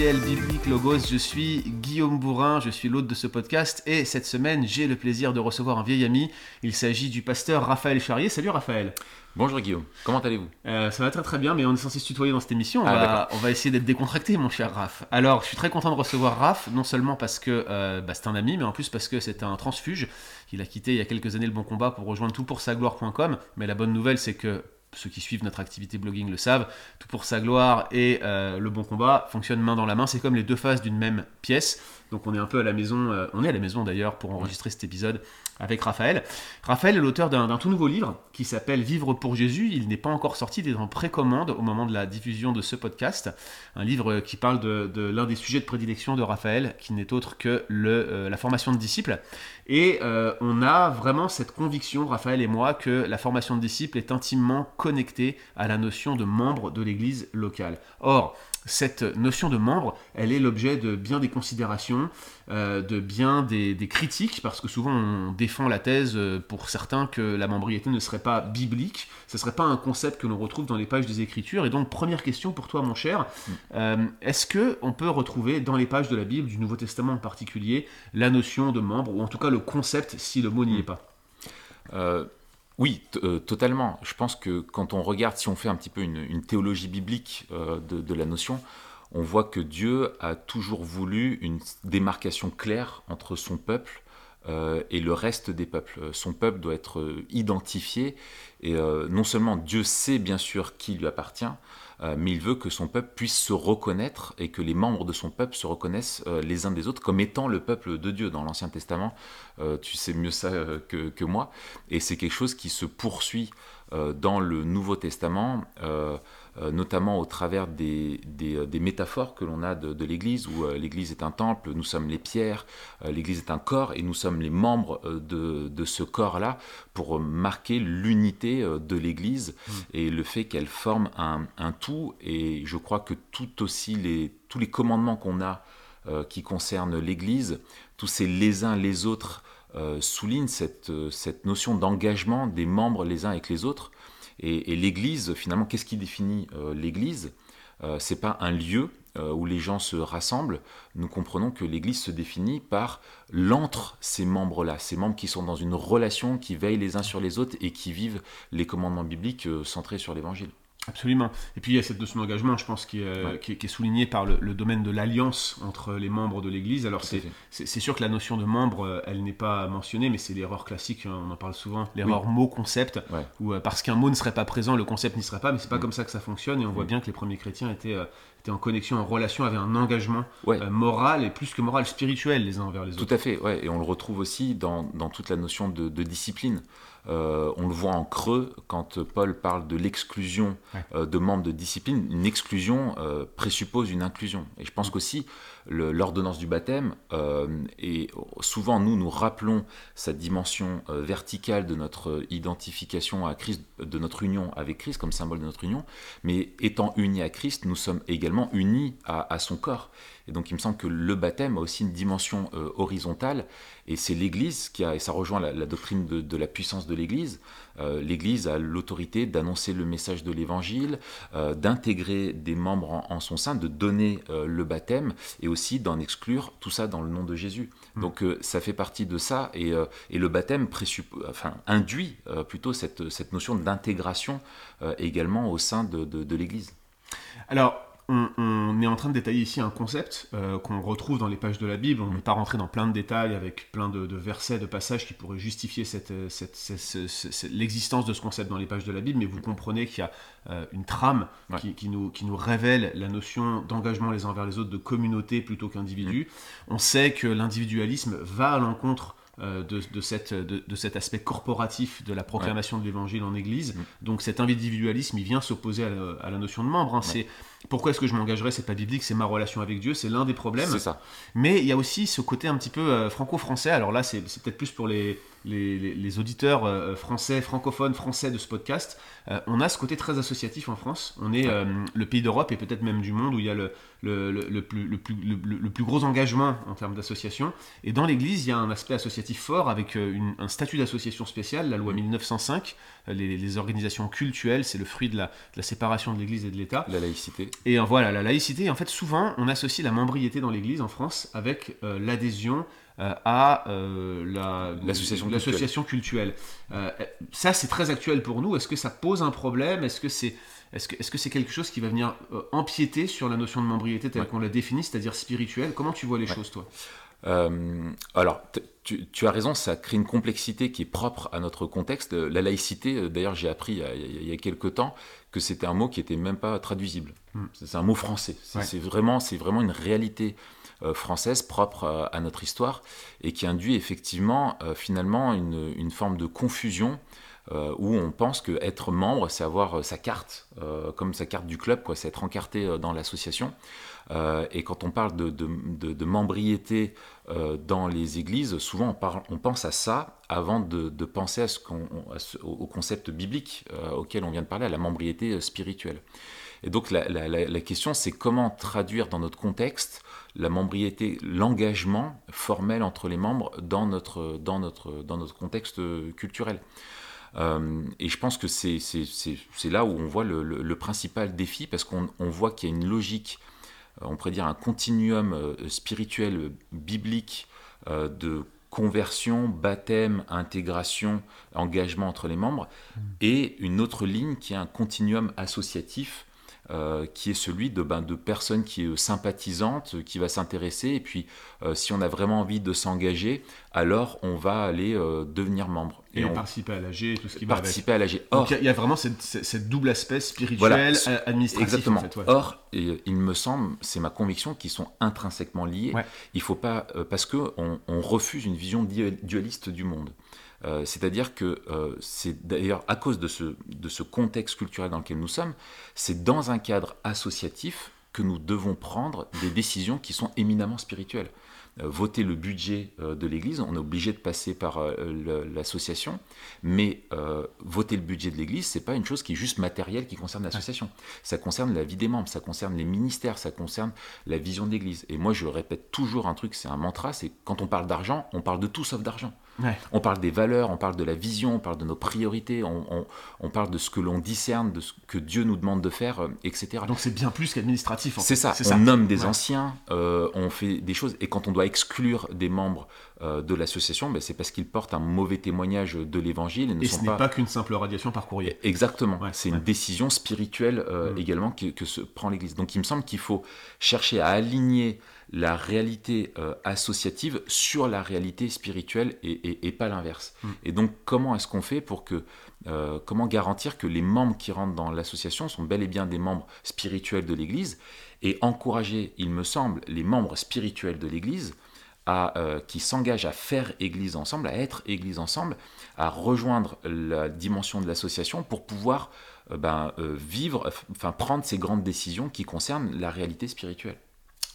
biblique Logos. Je suis Guillaume Bourrin, je suis l'hôte de ce podcast et cette semaine j'ai le plaisir de recevoir un vieil ami. Il s'agit du pasteur Raphaël Charrier. Salut Raphaël. Bonjour Guillaume, comment allez-vous? Euh, Ça va très très bien, mais on est censé se tutoyer dans cette émission. On, Ah, va, on va essayer d'être décontracté, mon cher Raph. Alors, je suis très content de recevoir Raph, non seulement parce que euh, bah, c'est un ami, mais en plus parce que c'est un transfuge. Il a quitté il y a quelques années le Bon Combat pour rejoindre toutpoursagloire.com. Mais la bonne nouvelle, c'est que ceux qui suivent notre activité blogging le savent, Tout pour sa gloire et euh, le Bon Combat fonctionnent main dans la main. C'est comme les deux faces d'une même pièce. Donc on est un peu à la maison, euh, on est à la maison d'ailleurs pour enregistrer cet épisode avec Raphaël. Raphaël est l'auteur d'un tout nouveau livre qui s'appelle Vivre pour Jésus. Il n'est pas encore sorti, il est en précommande au moment de la diffusion de ce podcast. Un livre qui parle de, l'un des sujets de prédilection de Raphaël, qui n'est autre que euh, la formation de disciples. Et euh, on a vraiment cette conviction, Raphaël et moi, que la formation de disciples est intimement connectée à la notion de membre de l'Église locale. Or, cette notion de membre, elle est l'objet de bien des considérations, euh, de bien des, critiques, parce que souvent on défend la thèse euh, pour certains que la membriété ne serait pas biblique, ce ne serait pas un concept que l'on retrouve dans les pages des Écritures. Et donc, première question pour toi, mon cher, euh, est-ce que on peut retrouver dans les pages de la Bible, du Nouveau Testament en particulier, la notion de membre, ou en tout cas le concept, si le mot n'y est pas? Oui, euh, totalement. Je pense que quand on regarde, si on fait un petit peu une, théologie biblique euh, de, la notion, on voit que Dieu a toujours voulu une démarcation claire entre son peuple et le reste des peuples. Euh, Son peuple doit être euh, identifié et euh, non seulement Dieu sait bien sûr qui lui appartient, euh, mais il veut que son peuple puisse se reconnaître et que les membres de son peuple se reconnaissent euh, les uns des autres comme étant le peuple de Dieu. Dans l'Ancien Testament, euh, tu sais mieux ça euh, que, que moi, et c'est quelque chose qui se poursuit euh, dans le Nouveau Testament, euh, euh, notamment au travers des, des, euh, des métaphores que l'on a de, de l'Église, où euh, l'Église est un temple, nous sommes les pierres, euh, l'Église est un corps, et nous sommes les membres euh, de, de ce corps-là pour euh, marquer l'unité euh, de l'Église et le fait qu'elle forme un, un tout. Et je crois que tout aussi les, tous les commandements qu'on a euh, qui concernent l'Église, tous ces les uns les autres euh, soulignent cette, euh, cette notion d'engagement des membres les uns avec les autres. Et, l'Église, finalement, qu'est-ce qui définit euh, l'Église? Euh, C'est pas un lieu euh, où les gens se rassemblent. Nous comprenons que l'Église se définit par l'entre ces membres-là, ces membres qui sont dans une relation, qui veillent les uns sur les autres et qui vivent les commandements bibliques centrés sur l'Évangile. Absolument. Et puis il y a cette notion d'engagement, je pense, qui est, Ouais. qui est, qui est soulignée par le, le domaine de l'alliance entre les membres de l'Église. Alors Tout c'est sûr que la notion de membre, euh, elle n'est pas mentionnée, mais c'est l'erreur classique, hein, on en parle souvent, l'erreur mot-concept, Ouais. où euh, parce qu'un mot ne serait pas présent, le concept n'y serait pas, mais c'est pas Mm. comme ça que ça fonctionne, et on voit Mm. bien que les premiers chrétiens étaient, euh, étaient en connexion, en relation, avaient un engagement Ouais. moral, et plus que moral, spirituel les uns envers les Tout autres. à fait, ouais. et on le retrouve aussi dans, dans toute la notion de, de discipline. Euh, on le voit en creux quand Paul parle de l'exclusion Ouais. euh, de membres de discipline. Une exclusion euh, présuppose une inclusion. Et je pense qu'aussi le- l'ordonnance du baptême, euh, et souvent nous nous rappelons cette dimension euh, verticale de notre identification à Christ, de notre union avec Christ comme symbole de notre union, mais étant unis à Christ, nous sommes également unis à, son corps. Et donc il me semble que le baptême a aussi une dimension euh, horizontale, et c'est l'Église qui a, et ça rejoint la, doctrine de la puissance de l'Église, euh, l'Église a l'autorité d'annoncer le message de l'Évangile, euh, d'intégrer des membres en, en son sein, de donner euh, le baptême, et aussi d'en exclure tout ça dans le nom de Jésus. Mm. Donc ça fait partie de ça, et, et le baptême enfin, induit plutôt cette, cette notion d'intégration également au sein de, de- de l'Église. Alors, on, on est en train de détailler ici un concept euh, qu'on retrouve dans les pages de la Bible. On n'est pas rentré dans plein de détails avec plein de, de versets, de passages qui pourraient justifier cette, euh, cette- cette- l'existence de ce concept dans les pages de la Bible, mais vous comprenez qu'il y a euh, une trame Ouais. qui, qui nous, qui nous révèle la notion d'engagement les uns vers les autres, de communauté plutôt qu'individu. On sait que l'individualisme va à l'encontre de, de cette, de, de cet aspect corporatif de la proclamation de l'évangile en Église. Mm. Donc cet individualisme, il vient s'opposer à, la- à la notion de membre. hein. C'est pourquoi est-ce que je m'engagerais C'est pas biblique, c'est ma relation avec Dieu, c'est l'un des problèmes. Ça. Mais il y a aussi ce côté un petit peu euh, franco-français. Alors là, c'est peut-être plus pour les, les, auditeurs français, francophones, français de ce podcast, on a ce côté très associatif en France. On est le pays d'Europe et peut-être même du monde où il y a le, le, plus, le, plus, le, plus, gros engagement en termes d'association. Et dans l'Église, il y a un aspect associatif fort avec euh, un statut d'association spéciale, la loi 1905. Euh, les, organisations cultuelles, c'est le fruit de la, séparation de l'Église et de l'État. La laïcité. Et euh, voilà, la laïcité. En fait, souvent, on associe la membriété dans l'Église en France avec l'adhésion à l'association culturelle. ça, c'est très actuel pour nous. Est-ce que ça pose un problème? Est-ce que c'est est-ce que c'est -ce c'est quelque chose qui va venir euh, empiéter sur la notion de membriété telle qu'on la définit, c'est-à-dire spirituelle? Comment tu vois les choses, toi? Euh, alors, tu, as raison, ça crée une complexité qui est propre à notre contexte. La laïcité, euh, d'ailleurs, j'ai appris il y, a, quelques temps que c'était un mot qui n'était même pas traduisible. Hmm. C'est un mot français. C'est vraiment, vraiment une réalité française propre à, notre histoire et qui induit effectivement, finalement, une, une, forme de confusion euh, où on pense que être membre, c'est avoir euh, sa carte, euh, comme sa carte du club, quoi, c'est être encarté dans l'association. et quand on parle de, de, membriété dans les églises, souvent on, pense à ça avant de, penser au concept biblique auquel on vient de parler, à la membriété spirituelle. Et donc la, la question, c'est comment traduire dans notre contexte la membriété, l'engagement formel entre les membres dans notre, dans notre, dans notre contexte culturel. Euh, et je pense que c'est là où on voit le, principal défi, parce qu'on voit qu'il y a une logique, euh, on pourrait dire un continuum euh, spirituel, biblique, de conversion, baptême, intégration, engagement entre les membres, mmh. et une autre ligne qui est un continuum associatif euh, qui est celui de, ben, de personnes qui est sympathisante, qui va s'intéresser, et puis euh, si on a vraiment envie de s'engager, alors on va aller euh, devenir membre. Et, participer à l'AG, tout ce qui va Participer à l'AG. Or, il y, a vraiment cette, double aspect spirituel, administratif. Exactement. Or, il me semble, c'est ma conviction, qu'ils sont intrinsèquement liés. Il faut pas, parce qu'on on refuse une vision dualiste du monde. Euh, c'est-à-dire que euh, c'est d'ailleurs à cause de ce, de ce contexte culturel dans lequel nous sommes, c'est dans un cadre associatif que nous devons prendre des décisions qui sont éminemment spirituelles. Euh, voter le budget de l'Église, on est obligé de passer par l'association, mais voter le budget de l'Église, c'est pas une chose qui est juste matérielle qui concerne l'association. Ça concerne la vie des membres, ça concerne les ministères, ça concerne la vision de l'Église. Et moi, je répète toujours un truc, c'est un mantra, c'est quand on parle d'argent, on parle de tout sauf d'argent. On parle des valeurs, on parle de la vision, on parle de nos priorités, on, parle de ce que l'on discerne, de ce que Dieu nous demande de faire, etc. Donc c'est bien plus qu'administratif. C'est ça. On nomme des anciens, on fait des choses, et quand on doit exclure des membres euh, de l'association, ben, c'est parce qu'ils portent un mauvais témoignage de l'évangile. Et, ce n'est pas, qu'une simple radiation par courrier. Exactement. c'est une décision spirituelle euh, mm. également que, se prend l'Église. Donc il me semble qu'il faut chercher à aligner la réalité euh, associative sur la réalité spirituelle et, pas l'inverse. Mm. Et donc comment est-ce qu'on fait pour que comment garantir que les membres qui rentrent dans l'association sont bel et bien des membres spirituels de l'Église et encourager, il me semble, les membres spirituels de l'Église à, euh, qui s'engagent à faire Église ensemble, à être Église ensemble, à rejoindre la dimension de l'association pour pouvoir euh, ben, euh, vivre, enfin prendre ces grandes décisions qui concernent la réalité spirituelle.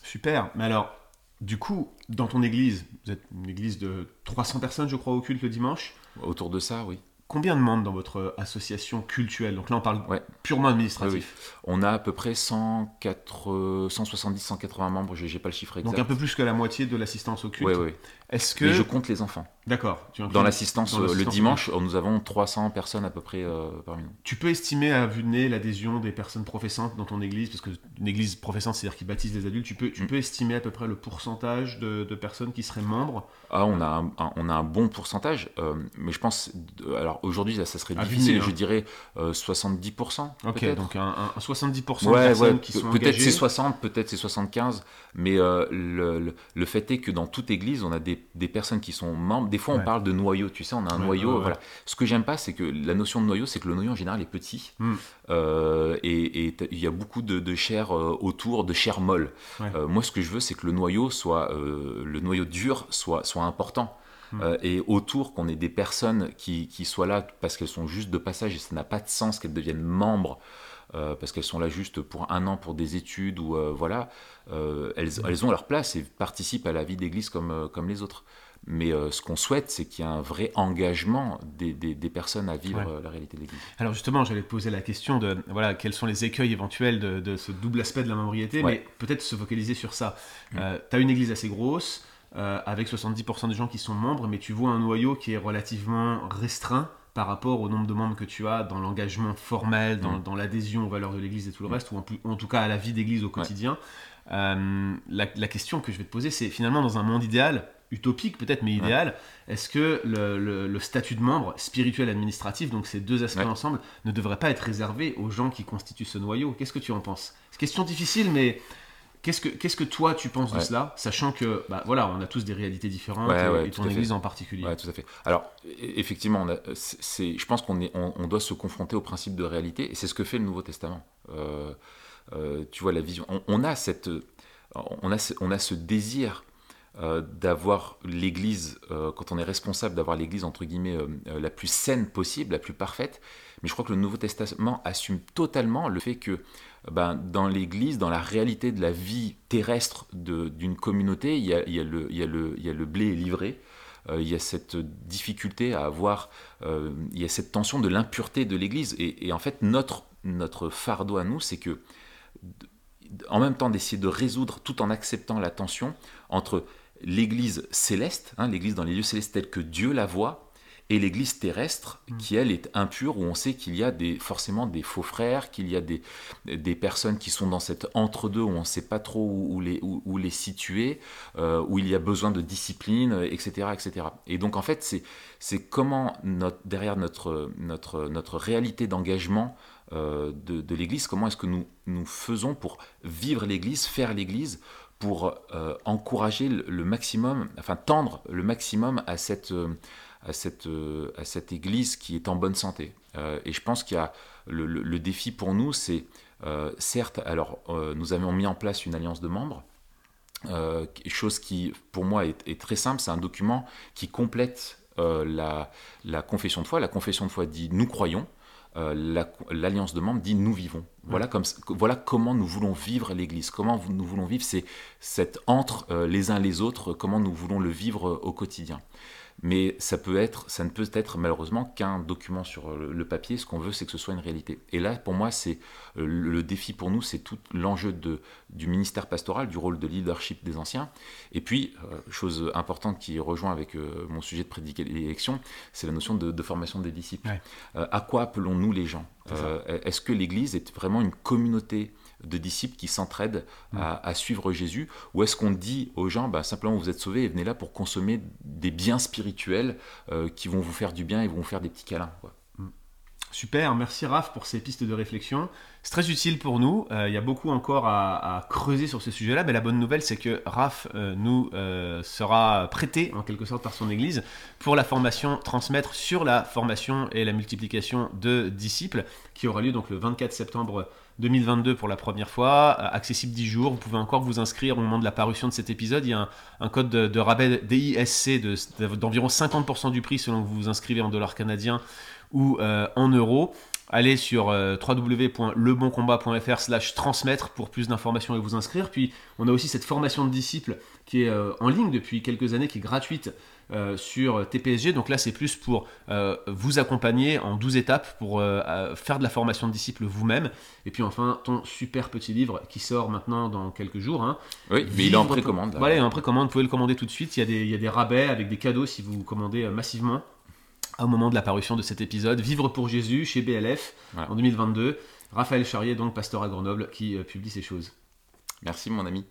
Super, mais alors, du coup, dans ton église, vous êtes une église de 300 personnes, je crois, au culte le dimanche Autour de ça, oui. Combien de membres dans votre association culturelle Donc là, on parle purement administratif. On a à peu près 170-180 membres, je n'ai pas le chiffre exact. Donc un peu plus que la moitié de l'assistance au culte. Oui, oui. Est-ce que... je compte les enfants. D'accord. Dans l'assistance, euh, le dimanche, nous avons 300 personnes à peu près euh, parmi nous. Tu peux estimer à vue de nez l'adhésion des personnes professantes dans ton église, parce qu'une église professante, c'est-à-dire qui baptise les adultes, tu peux, tu mm. peux estimer à peu près le pourcentage de, personnes qui seraient membres? Ah, on a un, on a un bon pourcentage, euh, mais je pense, alors aujourd'hui, ça serait difficile, je hein. dirais 70%. Ok, donc un, 70% de personnes qui sont Peut-être c'est 60, peut-être c'est 75, mais le, le, fait est que dans toute église, on a des, des personnes qui sont membres, des fois, on parle de noyau, tu sais, on a un noyau. voilà. Ce que j'aime pas, c'est que la notion de noyau, c'est que le noyau en général est petit. Hmm. Euh, et il y a beaucoup de, chair euh, autour, de chair molle. Euh, moi, ce que je veux, c'est que le noyau soit, le noyau dur soit, soit important. Hmm. et autour, qu'on ait des personnes qui, qui soient là parce qu'elles sont juste de passage et ça n'a pas de sens qu'elles deviennent membres parce qu'elles sont là juste pour un an pour des études ou voilà, elles, elles, ont leur place et participent à la vie d'église comme, comme les autres. Mais euh, ce qu'on souhaite, c'est qu'il y ait un vrai engagement des, des, personnes à vivre euh, la réalité de l'Église. Alors justement, j'allais te poser la question de voilà, quels sont les écueils éventuels de, de ce double aspect de la membriété, mais peut-être se focaliser sur ça. Mm. Euh, tu as une Église assez grosse, avec 70% des gens qui sont membres, mais tu vois un noyau qui est relativement restreint par rapport au nombre de membres que tu as dans l'engagement formel, dans, mm. dans l'adhésion aux valeurs de l'Église et tout le mm. reste, ou en, en, tout cas à la vie d'Église au quotidien. La, la, question que je vais te poser, c'est finalement dans un monde idéal, utopique peut-être, mais idéal, est-ce que le, statut de membre spirituel administratif, donc ces deux aspects ensemble, ne devrait pas être réservé aux gens qui constituent ce noyau? Qu'est-ce que tu en penses? C'est question difficile, mais qu'est-ce que, qu'est-ce que toi tu penses de cela, sachant que bah, voilà, on a tous des réalités différentes, et, ton église en particulier tout à fait. Alors, e-, effectivement, c'est, je pense qu'on est, on, doit se confronter au principe de réalité, et c'est ce que fait le Nouveau Testament. Euh, euh, tu vois, la vision. On, a cette, on a, on a ce désir euh, d'avoir l'Église, euh, quand on est responsable d'avoir l'Église entre guillemets euh, la plus saine possible, la plus parfaite. Mais je crois que le Nouveau Testament assume totalement le fait que ben, dans l'Église, dans la réalité de la vie terrestre d'une communauté, il y, a, le, il, y a le, il y a le blé livré. il y a cette difficulté à avoir, il y a cette tension de l'impureté de l'Église. Et, et, en fait, notre, notre fardeau à nous, c'est que en même temps d'essayer de résoudre tout en acceptant la tension entre l'Église céleste, hein, l'Église dans les lieux célestes telle que Dieu la voit, et l'Église terrestre mm. qui, elle, est impure, où on sait qu'il y a des, forcément des faux frères, qu'il y a des, des personnes qui sont dans cet entre-deux où on ne sait pas trop où, les, où, les situer, euh, où il y a besoin de discipline, etc. etc. Et donc, en fait, c'est comment, notre, derrière notre, notre, notre réalité d'engagement euh, de, de l'Église, comment est-ce que nous, nous faisons pour vivre l'Église, faire l'Église, pour euh, encourager le, maximum, enfin tendre le maximum à cette, euh, à cette, euh, à cette Église qui est en bonne santé. et je pense qu'il y a le, défi pour nous, c'est certes, alors nous avons mis en place une alliance de membres, chose qui pour moi est, est très simple, c'est un document qui complète la, la confession de foi. La confession de foi dit nous croyons, l'alliance de membres dit nous vivons. Voilà, comme, voilà comment nous voulons vivre l'Église, comment nous voulons vivre cette entre euh, les uns les autres, comment nous voulons le vivre euh, au quotidien mais ça peut être, ça ne peut être malheureusement qu'un document sur le papier. Ce qu'on veut, c'est que ce soit une réalité. Et là, pour moi, c'est euh, le défi pour nous, c'est tout l'enjeu du ministère pastoral, du rôle de leadership des anciens. Et puis, euh, chose importante qui rejoint avec euh, mon sujet de prédication, c'est la notion de, formation des disciples. à quoi appelons-nous les gens? Est-ce que l'Église est vraiment une communauté de disciples qui s'entraident à, suivre Jésus Ou est-ce qu'on dit aux gens, bah, simplement vous êtes sauvés et venez là pour consommer des biens spirituels euh, qui vont vous faire du bien et vont vous faire des petits câlins mm. Super, merci Raph pour ces pistes de réflexion. C'est très utile pour nous. Euh, il y a beaucoup encore à, creuser sur ce sujet-là, mais la bonne nouvelle, c'est que Raph euh, nous sera prêté en quelque sorte par son Église pour la formation transmettre sur la formation et la multiplication de disciples, qui aura lieu donc le 24 septembre 2022 pour la première fois, euh, accessible 10 jours. Vous pouvez encore vous inscrire au moment de la parution de cet épisode. Il y a un, code de, rabais DISC d'environ 50% du prix selon que vous vous inscrivez en dollars canadiens ou euh, en euros. Allez sur euh, www.leboncombat.fr slash transmettre pour plus d'informations et vous inscrire. Puis on a aussi cette formation de disciples qui est en ligne depuis quelques années, qui est gratuite euh, sur TPSG. Donc là, c'est plus pour euh, vous accompagner en 12 étapes pour euh, faire de la formation de disciples vous-même. Et puis enfin, ton super petit livre qui sort maintenant dans quelques jours. Hein. Oui, mais il est en précommande. Voilà, il est en précommande. Vous pouvez le commander tout de suite. Il y a des, il y a des rabais avec des cadeaux si vous commandez massivement au moment de la parution de cet épisode. Vivre pour Jésus chez BLF en 2022. Raphaël Charrier, donc pasteur à Grenoble, qui publie ces choses. Merci mon ami.